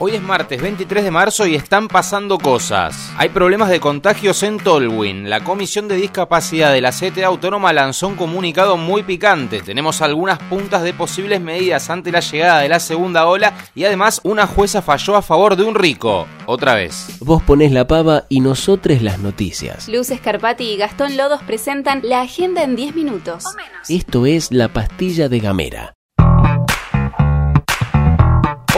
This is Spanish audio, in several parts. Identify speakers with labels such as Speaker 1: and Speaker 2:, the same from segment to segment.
Speaker 1: Hoy es martes 23 de marzo y están pasando cosas. Hay problemas de contagios en Tolwyn. La Comisión de Discapacidad de la CTA Autónoma lanzó un comunicado muy picante. Tenemos algunas puntas de posibles medidas ante la llegada de la segunda ola y además una jueza falló a favor de un rico. Otra vez.
Speaker 2: Vos ponés la pava y nosotros las noticias.
Speaker 3: Luz Escarpati y Gastón Lodos presentan la agenda en 10 minutos.
Speaker 2: Esto es la pastilla de Gamera.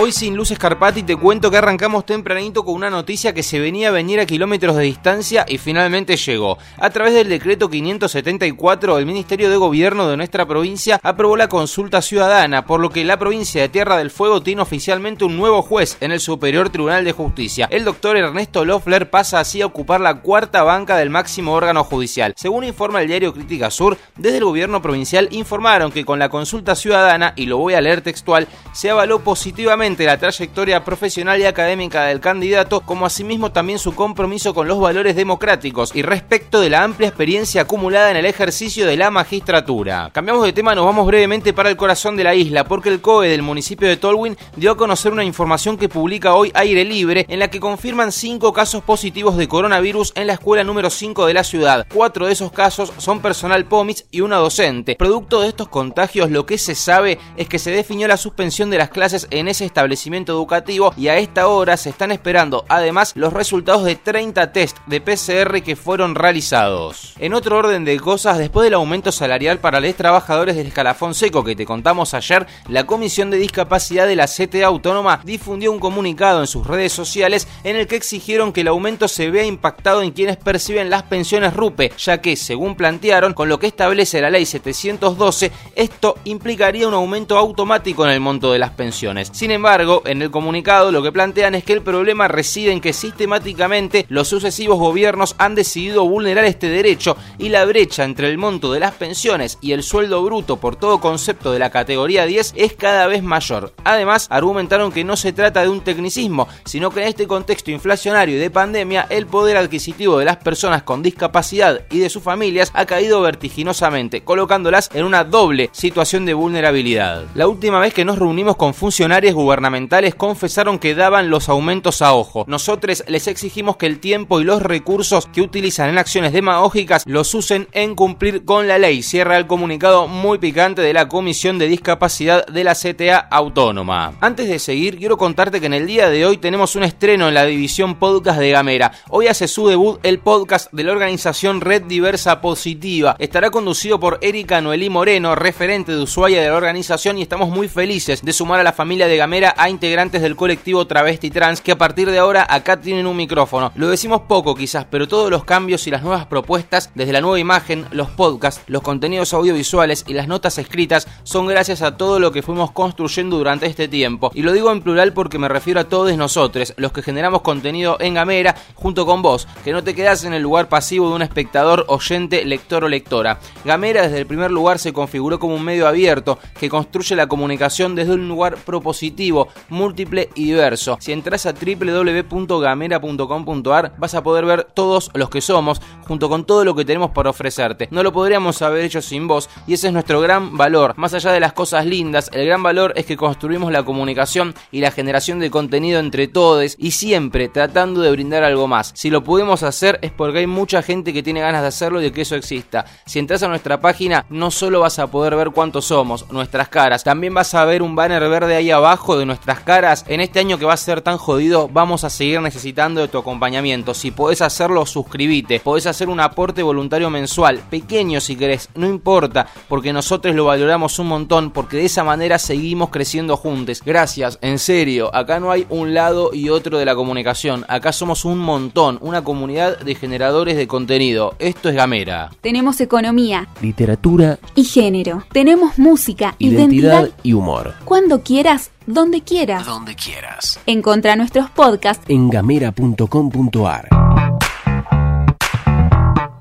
Speaker 1: Hoy sin Luz Escarpati te cuento que arrancamos tempranito con una noticia que se venía a venir a kilómetros de distancia y finalmente llegó. A través del decreto 574, el Ministerio de Gobierno de nuestra provincia aprobó la consulta ciudadana, por lo que la provincia de Tierra del Fuego tiene oficialmente un nuevo juez en el Superior Tribunal de Justicia. El doctor Ernesto Loeffler pasa así a ocupar la cuarta banca del máximo órgano judicial. Según informa el diario Crítica Sur, desde el gobierno provincial informaron que con la consulta ciudadana, y lo voy a leer textual, se avaló positivamente la trayectoria profesional y académica del candidato, como asimismo también su compromiso con los valores democráticos y respecto de la amplia experiencia acumulada en el ejercicio de la magistratura. Cambiamos de tema, nos vamos brevemente para el corazón de la isla, porque el COE del municipio de Tolwyn dio a conocer una información que publica hoy Aire Libre, en la que confirman cinco casos positivos de coronavirus en la escuela número 5 de la ciudad. Cuatro de esos casos son personal POMIS y una docente. Producto de estos contagios, lo que se sabe es que se definió la suspensión de las clases en ese estado establecimiento educativo y a esta hora se están esperando además los resultados de 30 test de PCR que fueron realizados. En otro orden de cosas, después del aumento salarial para los trabajadores del escalafón seco que te contamos ayer, la Comisión de Discapacidad de la CTA Autónoma difundió un comunicado en sus redes sociales en el que exigieron que el aumento se vea impactado en quienes perciben las pensiones RUPE, ya que, según plantearon, con lo que establece la ley 712, esto implicaría un aumento automático en el monto de las pensiones. Sin embargo, en el comunicado lo que plantean es que el problema reside en que sistemáticamente los sucesivos gobiernos han decidido vulnerar este derecho y la brecha entre el monto de las pensiones y el sueldo bruto por todo concepto de la categoría 10 es cada vez mayor. Además, argumentaron que no se trata de un tecnicismo, sino que en este contexto inflacionario y de pandemia el poder adquisitivo de las personas con discapacidad y de sus familias ha caído vertiginosamente, colocándolas en una doble situación de vulnerabilidad. La última vez que nos reunimos con funcionarios gubernamentales gubernamentales confesaron que daban los aumentos a ojo. Nosotros les exigimos que el tiempo y los recursos que utilizan en acciones demagógicas los usen en cumplir con la ley. Cierra el comunicado muy picante de la Comisión de Discapacidad de la CTA Autónoma. Antes de seguir, quiero contarte que en el día de hoy tenemos un estreno en la división podcast de Gamera. Hoy hace su debut el podcast de la organización Red Diversa Positiva. Estará conducido por Erika Noelí Moreno, referente de Ushuaia de la organización y estamos muy felices de sumar a la familia de Gamera a integrantes del colectivo Travesti Trans que a partir de ahora acá tienen un micrófono. Lo decimos poco quizás, pero todos los cambios y las nuevas propuestas, desde la nueva imagen, los podcasts, los contenidos audiovisuales y las notas escritas, son gracias a todo lo que fuimos construyendo durante este tiempo. Y lo digo en plural porque me refiero a todos nosotros, los que generamos contenido en Gamera, junto con vos, que no te quedas en el lugar pasivo de un espectador, oyente, lector o lectora. Gamera desde el primer lugar se configuró como un medio abierto que construye la comunicación desde un lugar propositivo múltiple y diverso. Si entras a www.gamera.com.ar vas a poder ver todos los que somos, junto con todo lo que tenemos para ofrecerte. No lo podríamos haber hecho sin vos y ese es nuestro gran valor. Más allá de las cosas lindas, el gran valor es que construimos la comunicación y la generación de contenido entre todos y siempre tratando de brindar algo más. Si lo podemos hacer es porque hay mucha gente que tiene ganas de hacerlo y de que eso exista. Si entras a nuestra página, no solo vas a poder ver cuántos somos, nuestras caras, también vas a ver un banner verde ahí abajo de nuestras caras, en este año que va a ser tan jodido, vamos a seguir necesitando de tu acompañamiento. Si podés hacerlo, suscríbete. Podés hacer un aporte voluntario mensual, pequeño si querés, no importa, porque nosotros lo valoramos un montón, porque de esa manera seguimos creciendo juntos. Gracias, en serio, acá no hay un lado y otro de la comunicación, acá somos un montón, una comunidad de generadores de contenido. Esto es Gamera.
Speaker 3: Tenemos economía,
Speaker 2: literatura
Speaker 3: y género. Tenemos música,
Speaker 2: identidad, identidad y humor.
Speaker 3: Cuando quieras donde quieras.
Speaker 2: Donde quieras.
Speaker 3: Encontra nuestros podcasts
Speaker 2: en gamera.com.ar.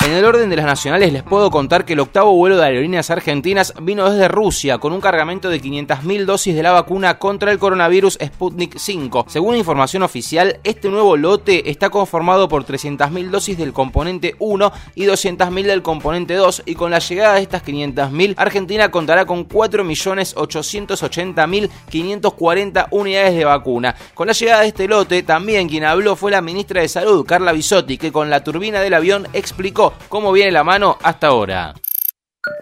Speaker 1: En el orden de las nacionales les puedo contar que el octavo vuelo de aerolíneas argentinas vino desde Rusia con un cargamento de 500.000 dosis de la vacuna contra el coronavirus Sputnik 5. Según información oficial, este nuevo lote está conformado por 300.000 dosis del componente 1 y 200.000 del componente 2 y con la llegada de estas 500.000, Argentina contará con 4.880.540 unidades de vacuna. Con la llegada de este lote, también quien habló fue la ministra de Salud, Carla Bisotti, que con la turbina del avión explicó cómo viene la mano hasta ahora.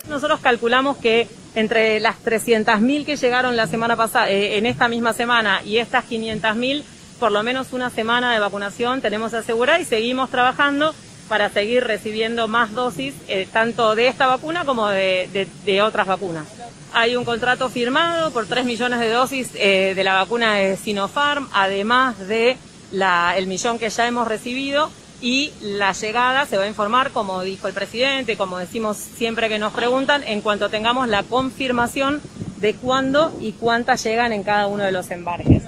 Speaker 4: Nosotros calculamos que entre las 300.000 que llegaron la semana pasada, eh, en esta misma semana y estas 500.000, por lo menos una semana de vacunación tenemos asegurada y seguimos trabajando para seguir recibiendo más dosis, eh, tanto de esta vacuna como de, otras vacunas. Hay un contrato firmado por 3 millones de dosis eh, de la vacuna de Sinopharm, además de el millón que ya hemos recibido y la llegada se va a informar, como dijo el presidente, como decimos siempre que nos preguntan, en cuanto tengamos la confirmación de cuándo y cuántas llegan en cada uno de los embarques.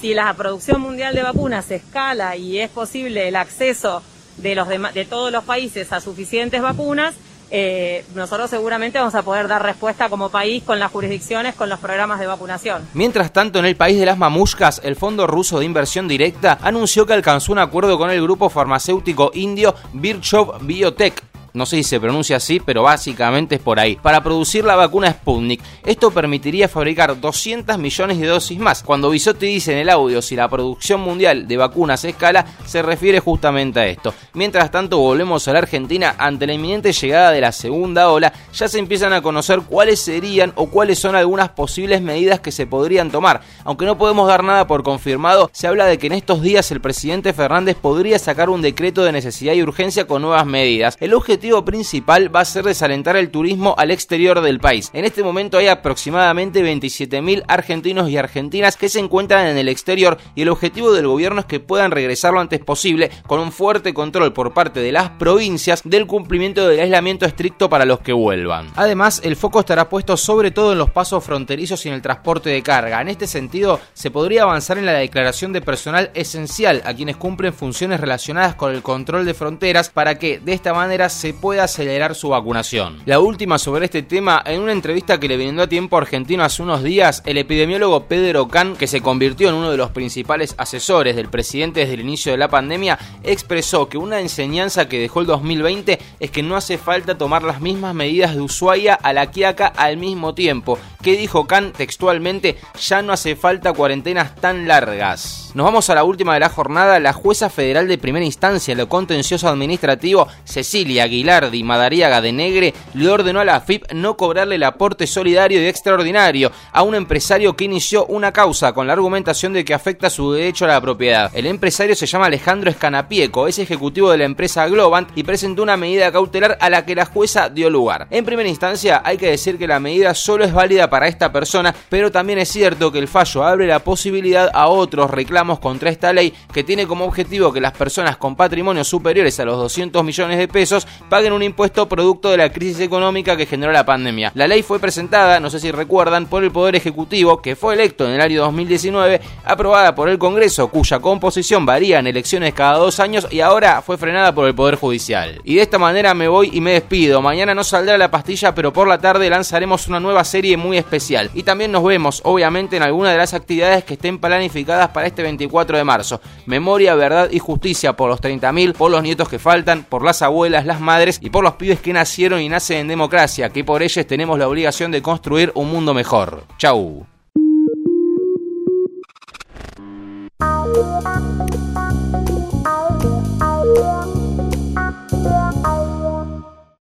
Speaker 4: Si la producción mundial de vacunas se escala y es posible el acceso de, los de todos los países a suficientes vacunas, eh, nosotros seguramente vamos a poder dar respuesta como país con las jurisdicciones, con los programas de vacunación.
Speaker 1: Mientras tanto, en el país de las mamushkas, el Fondo Ruso de Inversión Directa anunció que alcanzó un acuerdo con el grupo farmacéutico indio Birchov Biotech no sé si se pronuncia así, pero básicamente es por ahí, para producir la vacuna Sputnik. Esto permitiría fabricar 200 millones de dosis más. Cuando Bisotti dice en el audio si la producción mundial de vacunas escala, se refiere justamente a esto. Mientras tanto, volvemos a la Argentina, ante la inminente llegada de la segunda ola, ya se empiezan a conocer cuáles serían o cuáles son algunas posibles medidas que se podrían tomar. Aunque no podemos dar nada por confirmado, se habla de que en estos días el presidente Fernández podría sacar un decreto de necesidad y urgencia con nuevas medidas. El objetivo objetivo principal va a ser desalentar el turismo al exterior del país. En este momento hay aproximadamente 27.000 argentinos y argentinas que se encuentran en el exterior y el objetivo del gobierno es que puedan regresar lo antes posible con un fuerte control por parte de las provincias del cumplimiento del aislamiento estricto para los que vuelvan. Además, el foco estará puesto sobre todo en los pasos fronterizos y en el transporte de carga. En este sentido, se podría avanzar en la declaración de personal esencial a quienes cumplen funciones relacionadas con el control de fronteras para que de esta manera se pueda acelerar su vacunación. La última sobre este tema, en una entrevista que le brindó a tiempo argentino hace unos días, el epidemiólogo Pedro Can, que se convirtió en uno de los principales asesores del presidente desde el inicio de la pandemia, expresó que una enseñanza que dejó el 2020 es que no hace falta tomar las mismas medidas de Ushuaia a la Quiaca al mismo tiempo. Que dijo Can textualmente, ya no hace falta cuarentenas tan largas. Nos vamos a la última de la jornada. La jueza federal de primera instancia en lo contencioso administrativo, Cecilia Aguilardi Madariaga de Negre, le ordenó a la FIP no cobrarle el aporte solidario y extraordinario a un empresario que inició una causa con la argumentación de que afecta su derecho a la propiedad. El empresario se llama Alejandro Escanapieco, es ejecutivo de la empresa Globant y presentó una medida cautelar a la que la jueza dio lugar. En primera instancia, hay que decir que la medida solo es válida para esta persona, pero también es cierto que el fallo abre la posibilidad a otros reclamos contra esta ley que tiene como objetivo que las personas con patrimonios superiores a los 200 millones de pesos paguen un impuesto producto de la crisis económica que generó la pandemia. La ley fue presentada, no sé si recuerdan, por el Poder Ejecutivo que fue electo en el año 2019, aprobada por el Congreso cuya composición varía en elecciones cada dos años y ahora fue frenada por el Poder Judicial. Y de esta manera me voy y me despido. Mañana no saldrá la pastilla, pero por la tarde lanzaremos una nueva serie muy especial. Y también nos vemos, obviamente, en alguna de las actividades que estén planificadas para este 24 de marzo. Memoria, verdad y justicia por los 30.000, por los nietos que faltan, por las abuelas, las y por los pibes que nacieron y nacen en democracia, que por ellos tenemos la obligación de construir un mundo mejor. Chau.